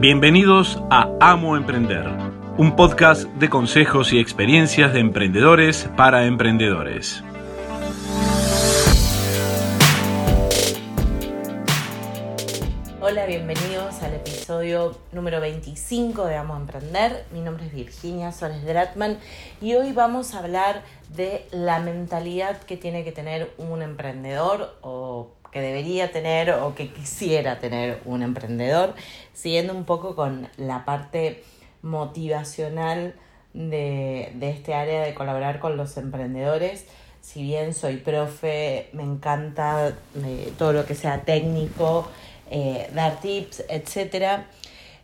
Bienvenidos a Amo Emprender, un podcast de consejos y experiencias de emprendedores para emprendedores. Hola, bienvenidos al episodio número 25 de Amo Emprender. Mi nombre es Virginia Soles Dratman y hoy vamos a hablar de la mentalidad que tiene que tener un emprendedor o que debería tener o que quisiera tener un emprendedor, siguiendo un poco con la parte motivacional de, este área de colaborar con los emprendedores. Si bien soy profe, me encanta eh, todo lo que sea técnico, eh, dar tips, etc.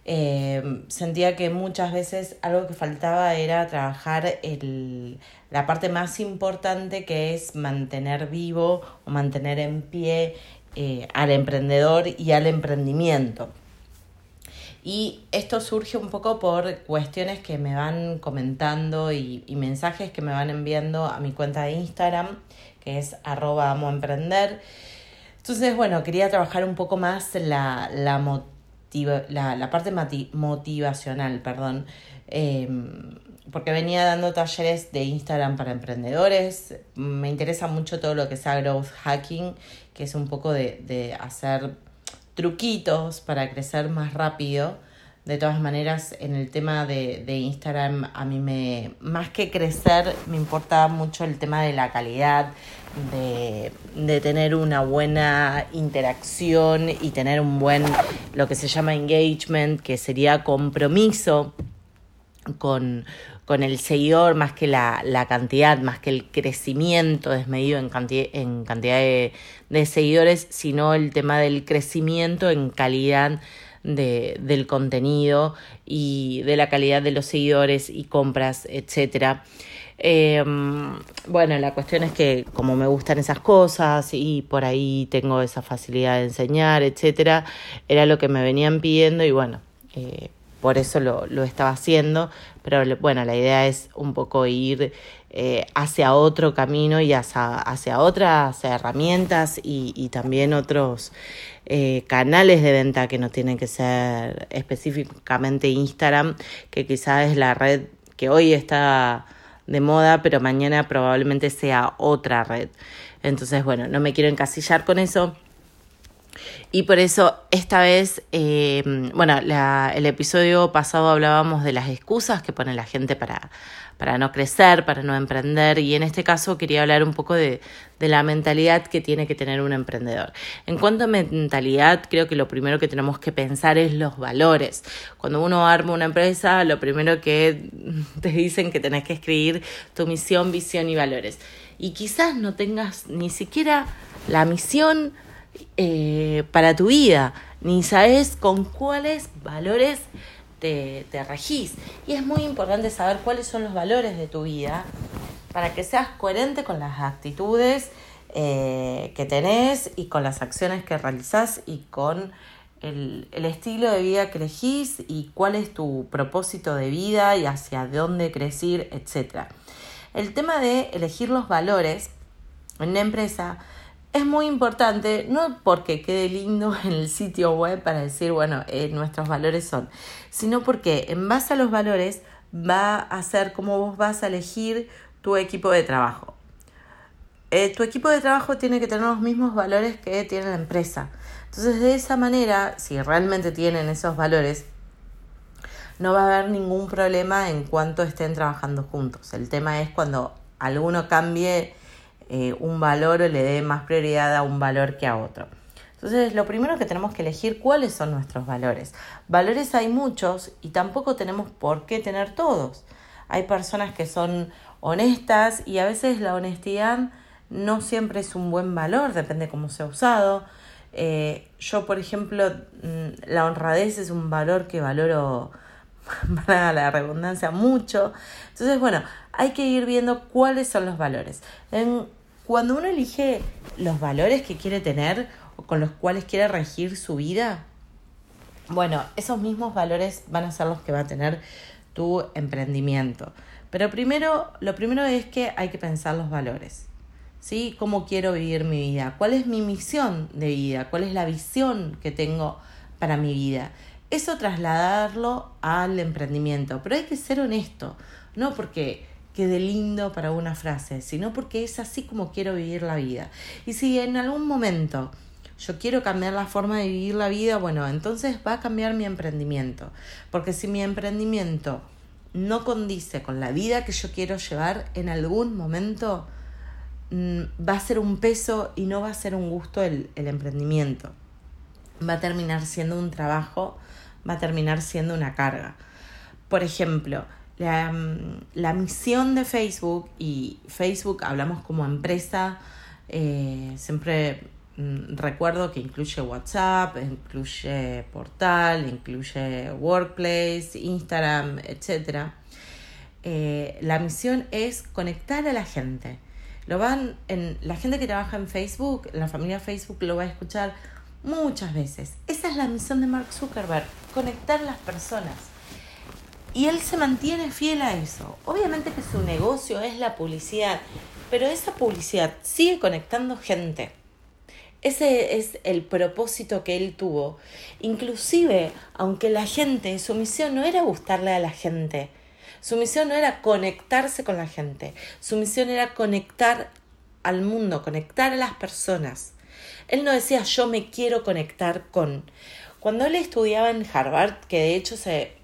Eh, sentía que muchas veces algo que faltaba era trabajar el, la parte más importante que es mantener vivo o mantener en pie eh, al emprendedor y al emprendimiento. Y esto surge un poco por cuestiones que me van comentando y, mensajes que me van enviando a mi cuenta de Instagram, que es arroba amo emprender. Entonces, bueno, quería trabajar un poco más la, la, la, parte motivacional, perdón. Em, porque venía dando talleres de Instagram para emprendedores. Me interesa mucho todo lo que sea growth hacking, que es un poco de, hacer truquitos para crecer más rápido. De todas maneras, en el tema de, Instagram, a mí me, más que crecer, me importa mucho el tema de la calidad, de, de, tener una buena interacción y tener un buen, lo que se llama engagement, que sería compromiso con, con el seguidor más que la, la, cantidad, más que el crecimiento desmedido en, cantidad, en cantidad de, de, seguidores, sino el tema del crecimiento en calidad de, del contenido y de la calidad de los seguidores y compras, etcétera. Em, bueno, la cuestión es que como me gustan esas cosas y por ahí tengo esa facilidad de enseñar, etcétera, era lo que me venían pidiendo y bueno, eh, por eso lo, lo, estaba haciendo, pero bueno, la idea es un poco ir eh, hacia otro camino y hacia, hacia otras herramientas y, también otros eh, canales de venta que no tienen que ser específicamente Instagram, que quizás es la red que hoy está de moda, pero mañana probablemente sea otra red. Entonces, bueno, no me quiero encasillar con eso y por eso esta vez, eh, bueno, la, el episodio pasado hablábamos de las excusas que pone la gente para, para no crecer, para no emprender, y en este caso quería hablar un poco de, de la mentalidad que tiene que tener un emprendedor. En cuanto a mentalidad, creo que lo primero que tenemos que pensar es los valores. Cuando uno arma una empresa, lo primero que te dicen que tenés que escribir tu misión, visión y valores. Y quizás no tengas ni siquiera la misión, eh, para tu vida, ni sabes con cuáles valores te, te regís. Y es muy importante saber cuáles son los valores de tu vida para que seas coherente con las actitudes eh, que tenés y con las acciones que realizás y con el, el, estilo de vida que elegís y cuál es tu propósito de vida y hacia dónde crecer, etc. El tema de elegir los valores en una empresa es muy importante, no porque quede lindo en el sitio web para decir, bueno, eh, nuestros valores son, sino porque en base a los valores va a ser cómo vos vas a elegir tu equipo de trabajo. Eh, tu equipo de trabajo tiene que tener los mismos valores que tiene la empresa. Entonces, de esa manera, si realmente tienen esos valores, no va a haber ningún problema en cuanto estén trabajando juntos. El tema es cuando alguno cambie eh, un valor o le dé más prioridad a un valor que a otro. Entonces, lo primero que tenemos que elegir cuáles son nuestros valores. Valores hay muchos y tampoco tenemos por qué tener todos. Hay personas que son honestas y a veces la honestidad no siempre es un buen valor, depende cómo sea usado. Eh, yo, por ejemplo, mm, la honradez es un valor que valoro para la redundancia mucho. Entonces, bueno, hay que ir viendo cuáles son los valores. Cuando uno elige los valores que quiere tener o con los cuales quiere regir su vida, bueno, esos mismos valores van a ser los que va a tener tu emprendimiento. Pero primero, lo primero es que hay que pensar los valores. ¿Sí? ¿Cómo quiero vivir mi vida? ¿Cuál es mi misión de vida? ¿Cuál es la visión que tengo para mi vida? eso trasladarlo al emprendimiento. Pero hay que ser honesto, no porque quede lindo para una frase, sino porque es así como quiero vivir la vida. Y si en algún momento yo quiero cambiar la forma de vivir la vida, bueno, entonces va a cambiar mi emprendimiento. Porque si mi emprendimiento no condice con la vida que yo quiero llevar, en algún momento mm, va a ser un peso y no va a ser un gusto el, el emprendimiento. Va a terminar siendo un trabajo, va a terminar siendo una carga. Por ejemplo, la, mm, la misión de Facebook y Facebook hablamos como empresa, eh, siempre Mm, recuerdo que incluye WhatsApp, incluye portal, incluye Workplace, Instagram, etc. Eh, la misión es conectar a la gente. Lo van en, la gente que trabaja en Facebook, en la familia Facebook, lo va a escuchar muchas veces. Esa es la misión de Mark Zuckerberg, conectar las personas. Y él se mantiene fiel a eso. Obviamente que su negocio es la publicidad, pero esa publicidad sigue conectando gente. Ese es el propósito que él tuvo. Inclusive, aunque la gente, su misión no era gustarle a la gente, su misión no era conectarse con la gente, su misión era conectar al mundo, conectar a las personas. Él no decía yo me quiero conectar con. Cuando él estudiaba en Harvard, que de hecho se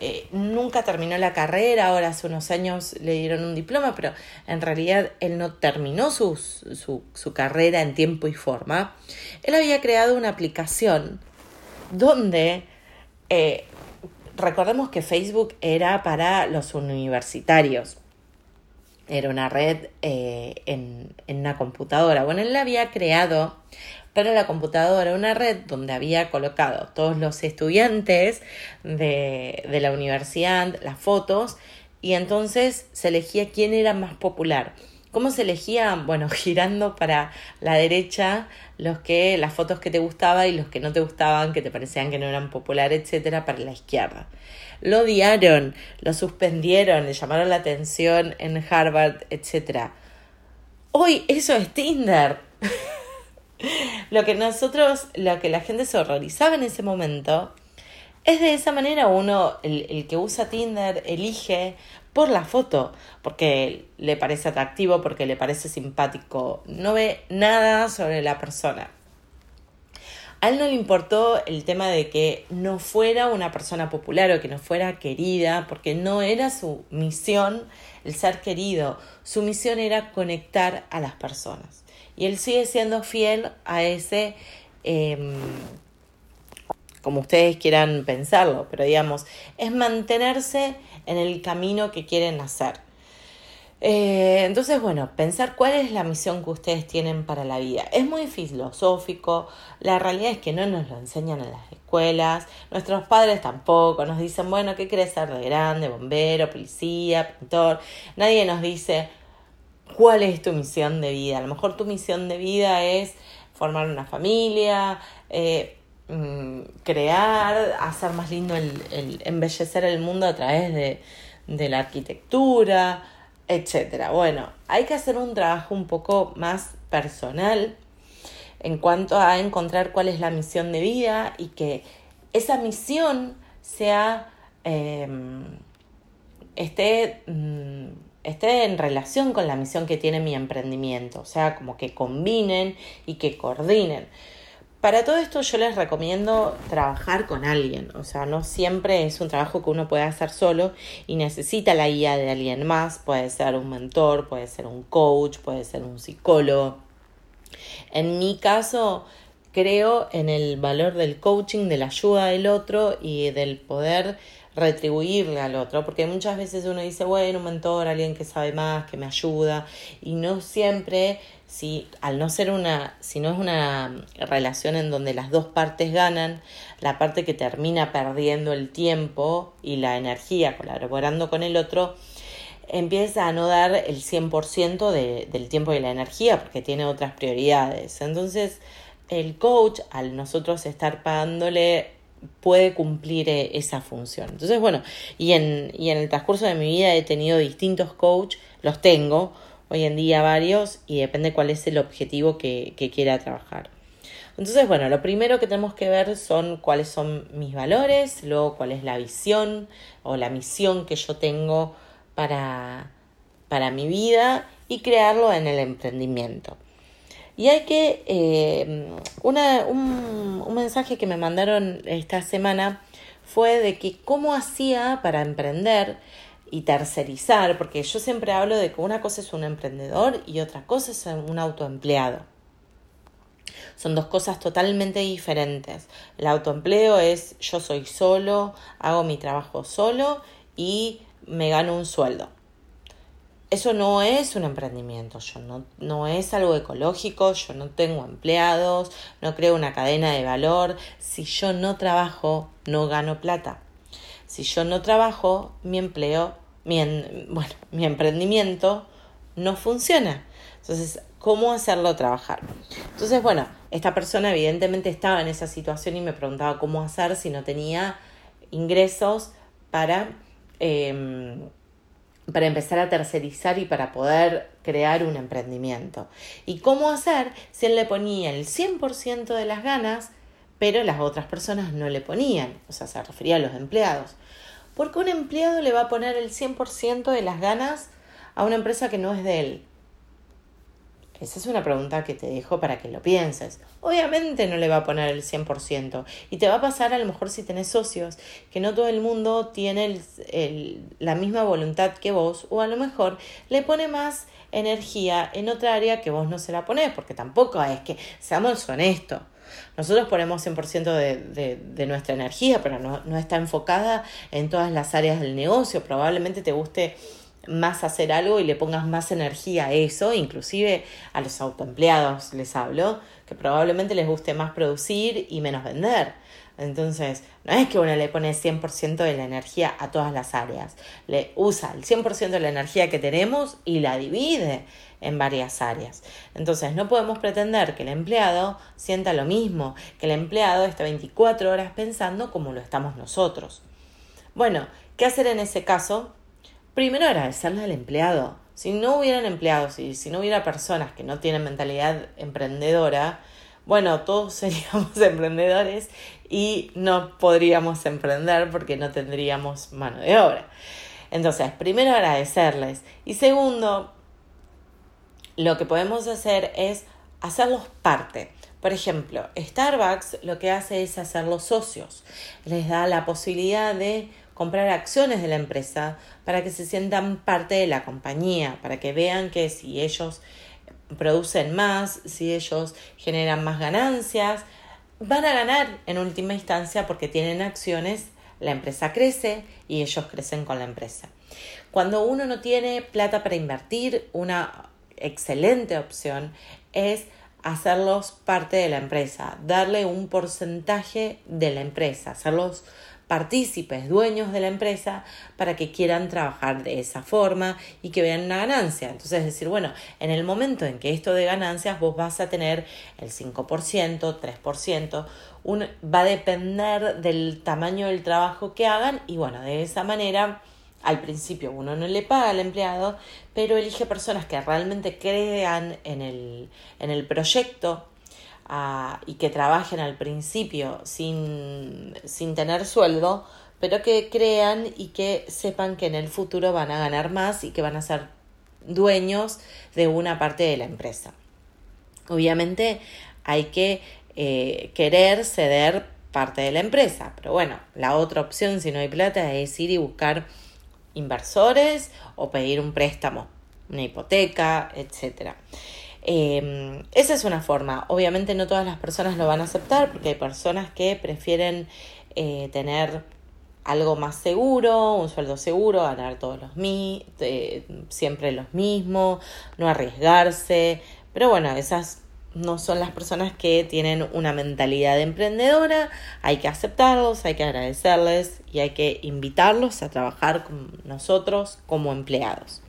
eh, nunca terminó la carrera, ahora hace unos años le dieron un diploma, pero en realidad él no terminó su, su, carrera en tiempo y forma. Él había creado una aplicación donde, eh, recordemos que Facebook era para los universitarios, era una red eh, en, en una computadora. Bueno, él la había creado para la computadora, una red donde había colocado todos los estudiantes de, de la universidad, las fotos, y entonces se elegía quién era más popular. ¿Cómo se elegía? Bueno, girando para la derecha los que, las fotos que te gustaban y los que no te gustaban, que te parecían que no eran populares, etcétera, para la izquierda. Lo odiaron, lo suspendieron, le llamaron la atención en Harvard, etcétera. Hoy eso es Tinder. lo que nosotros, lo que la gente se horrorizaba en ese momento, es de esa manera uno, el, el, que usa Tinder, elige por la foto, porque le parece atractivo, porque le parece simpático, no ve nada sobre la persona. A él no le importó el tema de que no fuera una persona popular o que no fuera querida, porque no era su misión el ser querido, su misión era conectar a las personas. Y él sigue siendo fiel a ese, em, como ustedes quieran pensarlo, pero digamos, es mantenerse en el camino que quieren hacer. Eh, entonces, bueno, pensar cuál es la misión que ustedes tienen para la vida. Es muy filosófico, la realidad es que no nos lo enseñan en las escuelas, nuestros padres tampoco, nos dicen, bueno, ¿qué querés ser de grande? Bombero, policía, pintor. Nadie nos dice, cuál es tu misión de vida. A lo mejor tu misión de vida es formar una familia, eh, mm, crear, hacer más lindo el, embellecer el mundo a través de, de la arquitectura, etcétera. Bueno, hay que hacer un trabajo un poco más personal en cuanto a encontrar cuál es la misión de vida y que esa misión sea em, esté mm, esté en relación con la misión que tiene mi emprendimiento, o sea, como que combinen y que coordinen. Para todo esto yo les recomiendo trabajar con alguien, o sea, no siempre es un trabajo que uno puede hacer solo y necesita la guía de alguien más, puede ser un mentor, puede ser un coach, puede ser un psicólogo. En mi caso, creo en el valor del coaching, de la ayuda del otro y del poder retribuirle al otro, porque muchas veces uno dice, bueno, un mentor, alguien que sabe más, que me ayuda, y no siempre, si al no ser una, si no es una relación en donde las dos partes ganan, la parte que termina perdiendo el tiempo y la energía colaborando con el otro, empieza a no dar el 100% de, del tiempo y la energía porque tiene otras prioridades. Entonces, el coach, al nosotros estar pagándole puede cumplir eh, esa función. Entonces, bueno, y en, y en el transcurso de mi vida he tenido distintos coach, los tengo hoy en día varios y depende cuál es el objetivo que, que quiera trabajar. Entonces, bueno, lo primero que tenemos que ver son cuáles son mis valores, luego cuál es la visión o la misión que yo tengo para, para mi vida y crearlo en el emprendimiento. Y hay que, eh, una, un, un mensaje que me mandaron esta semana fue de que cómo hacía para emprender y tercerizar, porque yo siempre hablo de que una cosa es un emprendedor y otra cosa es un autoempleado. Son dos cosas totalmente diferentes. El autoempleo es yo soy solo, hago mi trabajo solo y me gano un sueldo. Eso no es un emprendimiento, yo no, no es algo ecológico, yo no tengo empleados, no creo una cadena de valor. Si yo no trabajo, no gano plata. Si yo no trabajo, mi empleo, mi, bueno, mi emprendimiento no funciona. Entonces, ¿cómo hacerlo trabajar? Entonces, bueno, esta persona evidentemente estaba en esa situación y me preguntaba cómo hacer si no tenía ingresos para, em, para empezar a tercerizar y para poder crear un emprendimiento. ¿Y cómo hacer si él le ponía el 100% de las ganas, pero las otras personas no le ponían? O sea, se refería a los empleados. Porque un empleado le va a poner el 100% de las ganas a una empresa que no es de él. Esa es una pregunta que te dejo para que lo pienses. Obviamente no le va a poner el 100% y te va a pasar a lo mejor si tenés socios, que no todo el mundo tiene la misma voluntad que vos o a lo mejor le pone más energía en otra área que vos no se la ponés, porque tampoco es que seamos honestos. Nosotros ponemos 100% de, de, de nuestra energía, pero no, no está enfocada en todas las áreas del negocio. Probablemente te guste más hacer algo y le pongas más energía a eso, inclusive a los autoempleados les hablo, que probablemente les guste más producir y menos vender. Entonces, no es que uno le pone 100% de la energía a todas las áreas, le usa el 100% de la energía que tenemos y la divide en varias áreas. Entonces, no podemos pretender que el empleado sienta lo mismo, que el empleado esté 24 horas pensando como lo estamos nosotros. Bueno, ¿qué hacer en ese caso? Primero agradecerle al empleado. Si no hubieran empleados y si no hubiera personas que no tienen mentalidad emprendedora, bueno, todos seríamos emprendedores y no podríamos emprender porque no tendríamos mano de obra. Entonces, primero agradecerles y segundo, lo que podemos hacer es hacerlos parte. Por ejemplo, Starbucks lo que hace es hacerlos socios. Les da la posibilidad de comprar acciones de la empresa para que se sientan parte de la compañía, para que vean que si ellos producen más, si ellos generan más ganancias, van a ganar en última instancia porque tienen acciones, la empresa crece y ellos crecen con la empresa. Cuando uno no tiene plata para invertir, una excelente opción es hacerlos parte de la empresa, darle un porcentaje de la empresa, hacerlos partícipes, dueños de la empresa, para que quieran trabajar de esa forma y que vean una ganancia. Entonces, decir, bueno, en el momento en que esto de ganancias, vos vas a tener el 5%, 3%, un, va a depender del tamaño del trabajo que hagan y bueno, de esa manera al principio uno no le paga al empleado, pero elige personas que realmente crean en el, en el proyecto y que trabajen al principio sin, sin tener sueldo, pero que crean y que sepan que en el futuro van a ganar más y que van a ser dueños de una parte de la empresa. Obviamente hay que eh, querer ceder parte de la empresa, pero bueno, la otra opción si no hay plata es ir y buscar inversores o pedir un préstamo, una hipoteca, etcétera. Em, esa es una forma. Obviamente no todas las personas lo van a aceptar porque hay personas que prefieren eh, tener algo más seguro, un sueldo seguro, ganar todos los mi siempre los mismos, no arriesgarse. Pero bueno, esas no son las personas que tienen una mentalidad emprendedora. Hay que aceptarlos, hay que agradecerles y hay que invitarlos a trabajar con nosotros como empleados.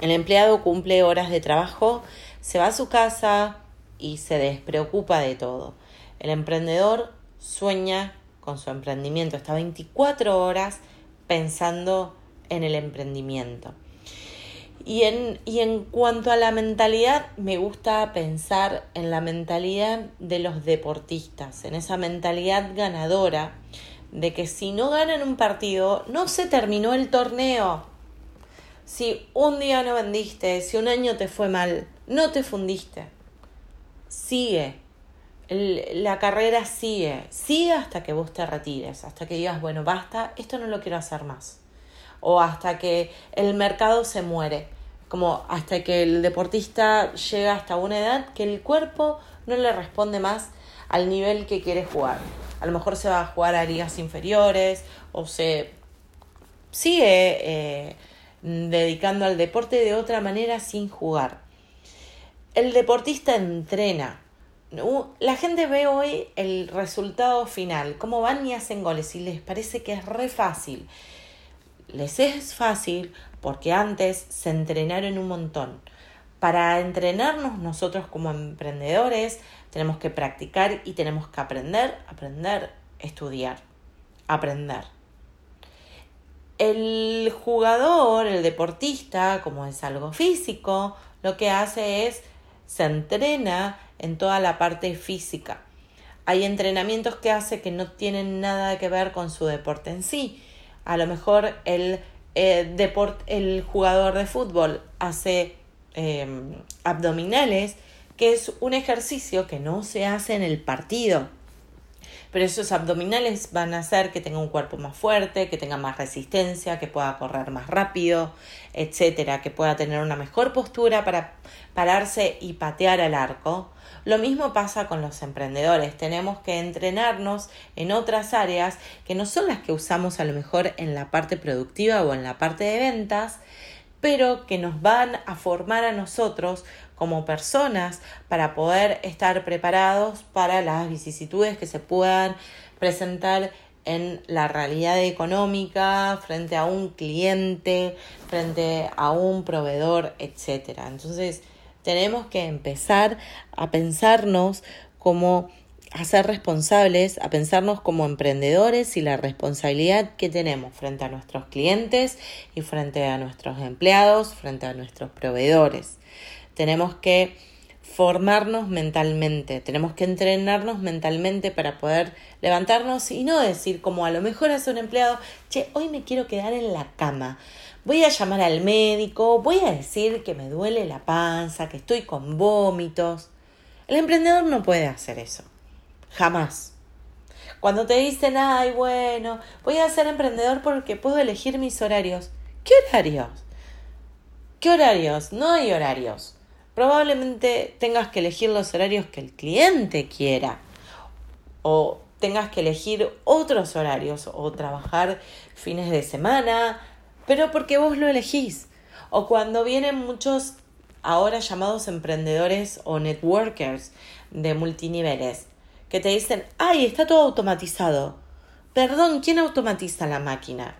El empleado cumple horas de trabajo se va a su casa y se despreocupa de todo. El emprendedor sueña con su emprendimiento, está 24 horas pensando en el emprendimiento. Y en, y en cuanto a la mentalidad, me gusta pensar en la mentalidad de los deportistas, en esa mentalidad ganadora de que si no ganan un partido, no se terminó el torneo. Si un día no vendiste, si un año te fue mal, no te fundiste. Sigue. la carrera sigue. Sigue hasta que vos te retires, hasta que digas, bueno, basta, esto no lo quiero hacer más. O hasta que el mercado se muere. Como hasta que el deportista llega hasta una edad que el cuerpo no le responde más al nivel que quiere jugar. A lo mejor se va a jugar a ligas inferiores o se sigue eh, dedicando al deporte de otra manera sin jugar. El deportista entrena. La gente ve hoy el resultado final, cómo van y hacen goles y les parece que es re fácil. Les es fácil porque antes se entrenaron un montón. Para entrenarnos nosotros como emprendedores tenemos que practicar y tenemos que aprender, aprender, estudiar, aprender el jugador, el deportista, como es algo físico, lo que hace es se entrena en toda la parte física. Hay entrenamientos que hace que no tienen nada que ver con su deporte en sí. A lo mejor el, eh, el jugador de fútbol hace em, abdominales, que es un ejercicio que no se hace en el partido pero esos abdominales van a hacer que tenga un cuerpo más fuerte, que tenga más resistencia, que pueda correr más rápido, etcétera, que pueda tener una mejor postura para pararse y patear al arco. Lo mismo pasa con los emprendedores. Tenemos que entrenarnos en otras áreas que no son las que usamos a lo mejor en la parte productiva o en la parte de ventas, pero que nos van a formar a nosotros como personas para poder estar preparados para las vicisitudes que se puedan presentar en la realidad económica, frente a un cliente, frente a un proveedor, etc. Entonces, tenemos que empezar a pensarnos como a ser responsables, a pensarnos como emprendedores y la responsabilidad que tenemos frente a nuestros clientes y frente a nuestros empleados, frente a nuestros proveedores tenemos que formarnos mentalmente, tenemos que entrenarnos mentalmente para poder levantarnos y no decir como a lo mejor hace un empleado, che, hoy me quiero quedar en la cama, voy a llamar al médico, voy a decir que me duele la panza, que estoy con vómitos. El emprendedor no puede hacer eso, jamás. Cuando te dicen, ay, bueno, voy a ser emprendedor porque puedo elegir mis horarios. ¿Qué horarios? ¿Qué horarios? No hay horarios probablemente tengas que elegir los horarios que el cliente quiera o tengas que elegir otros horarios o trabajar fines de semana, pero porque vos lo elegís. O cuando vienen muchos ahora llamados emprendedores o networkers de multiniveles que te dicen, ay, está todo automatizado. Perdón, ¿quién automatiza la máquina?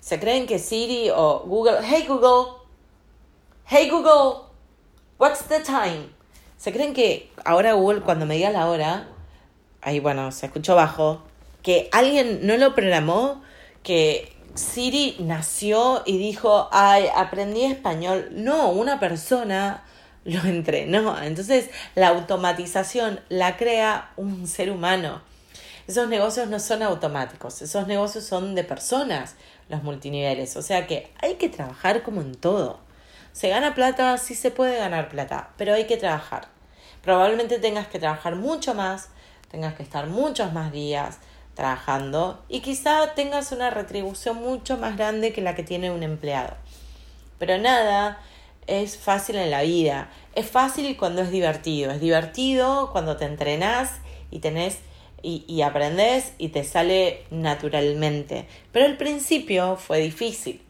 Se creen que Siri o Google, hey Google, hey Google, What's the time? ¿Se creen que ahora Google cuando me diga la hora, ahí bueno, se escuchó bajo, que alguien no lo programó, que Siri nació y dijo, ay, aprendí español. No, una persona lo entrenó. Entonces la automatización la crea un ser humano. Esos negocios no son automáticos, esos negocios son de personas, los multiniveles. O sea que hay que trabajar como en todo. ¿Se gana plata? Sí se puede ganar plata, pero hay que trabajar. Probablemente tengas que trabajar mucho más, tengas que estar muchos más días trabajando y quizá tengas una retribución mucho más grande que la que tiene un empleado. Pero nada es fácil en la vida. Es fácil cuando es divertido. Es divertido cuando te entrenás y tenés y, y aprendes y te sale naturalmente. Pero al principio fue difícil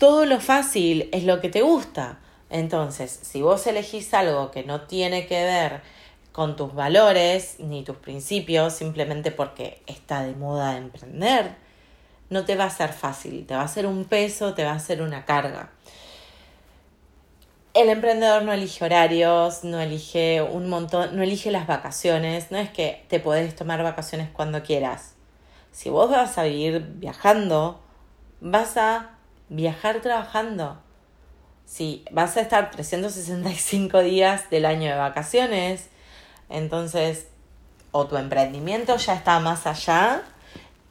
todo lo fácil es lo que te gusta. Entonces, si vos elegís algo que no tiene que ver con tus valores ni tus principios, simplemente porque está de moda emprender, no te va a ser fácil, te va a ser un peso, te va a ser una carga. El emprendedor no elige horarios, no elige un montón, no elige las vacaciones, no es que te podés tomar vacaciones cuando quieras. Si vos vas a vivir viajando, vas a viajar trabajando. Si vas a estar 365 días del año de vacaciones, entonces o tu emprendimiento ya está más allá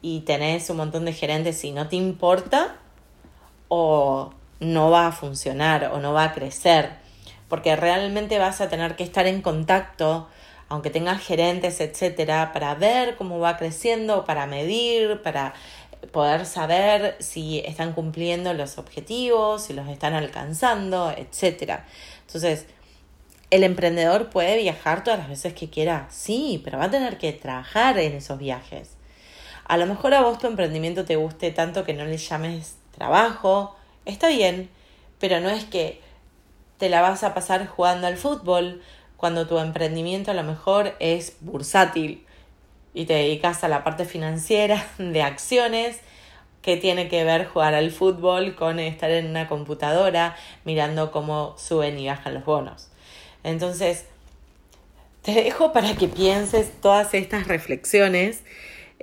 y tenés un montón de gerentes y no te importa, o no va a funcionar o no va a crecer, porque realmente vas a tener que estar en contacto, aunque tengas gerentes, etcétera, para ver cómo va creciendo, para medir, para poder saber si están cumpliendo los objetivos, si los están alcanzando, etcétera. Entonces, el emprendedor puede viajar todas las veces que quiera, sí, pero va a tener que trabajar en esos viajes. A lo mejor a vos tu emprendimiento te guste tanto que no le llames trabajo, está bien, pero no es que te la vas a pasar jugando al fútbol cuando tu emprendimiento a lo mejor es bursátil y te dedicas a la parte financiera de acciones que tiene que ver jugar al fútbol con estar en una computadora mirando cómo suben y bajan los bonos. Entonces, te dejo para que pienses todas estas reflexiones.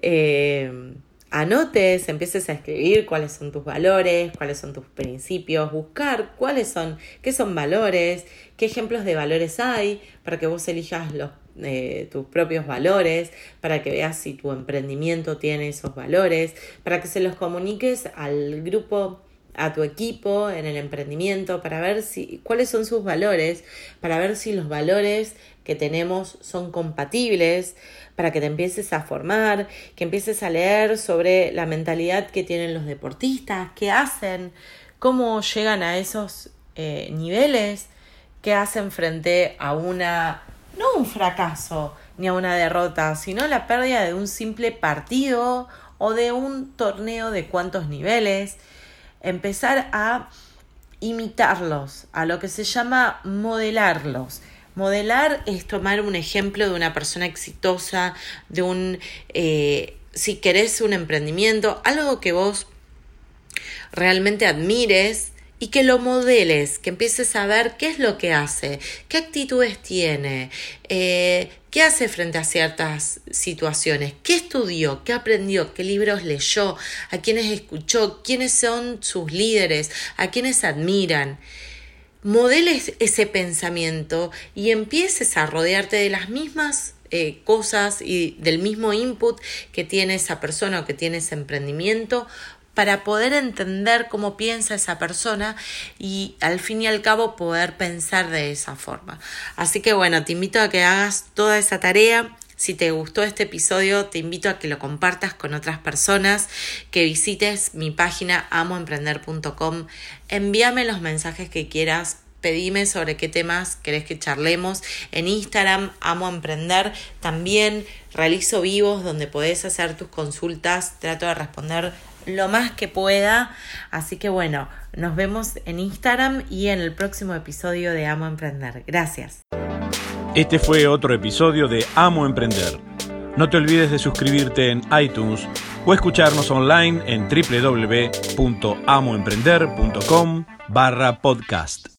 Eh, anotes, empieces a escribir cuáles son tus valores, cuáles son tus principios, buscar cuáles son, qué son valores, qué ejemplos de valores hay, para que vos elijas los, eh, tus propios valores, para que veas si tu emprendimiento tiene esos valores, para que se los comuniques al grupo a tu equipo en el emprendimiento para ver si cuáles son sus valores, para ver si los valores que tenemos son compatibles, para que te empieces a formar, que empieces a leer sobre la mentalidad que tienen los deportistas, qué hacen, cómo llegan a esos eh, niveles, qué hacen frente a una, no un fracaso ni a una derrota, sino la pérdida de un simple partido o de un torneo de cuántos niveles empezar a imitarlos, a lo que se llama modelarlos. Modelar es tomar un ejemplo de una persona exitosa, de un, eh, si querés un emprendimiento, algo que vos realmente admires y que lo modeles, que empieces a ver qué es lo que hace, qué actitudes tiene, eh, qué hace frente a ciertas situaciones, qué estudió, qué aprendió, qué libros leyó, a quiénes escuchó, quiénes son sus líderes, a quienes admiran. Modeles ese pensamiento y empieces a rodearte de las mismas eh, cosas y del mismo input que tiene esa persona o que tiene ese emprendimiento para poder entender cómo piensa esa persona y al fin y al cabo poder pensar de esa forma. Así que bueno, te invito a que hagas toda esa tarea. Si te gustó este episodio, te invito a que lo compartas con otras personas, que visites mi página amoemprender.com, envíame los mensajes que quieras pedime sobre qué temas querés que charlemos. En Instagram, amo emprender. También realizo vivos donde podés hacer tus consultas. Trato de responder lo más que pueda. Así que bueno, nos vemos en Instagram y en el próximo episodio de Amo Emprender. Gracias. Este fue otro episodio de Amo Emprender. No te olvides de suscribirte en iTunes o escucharnos online en www.amoemprender.com barra podcast.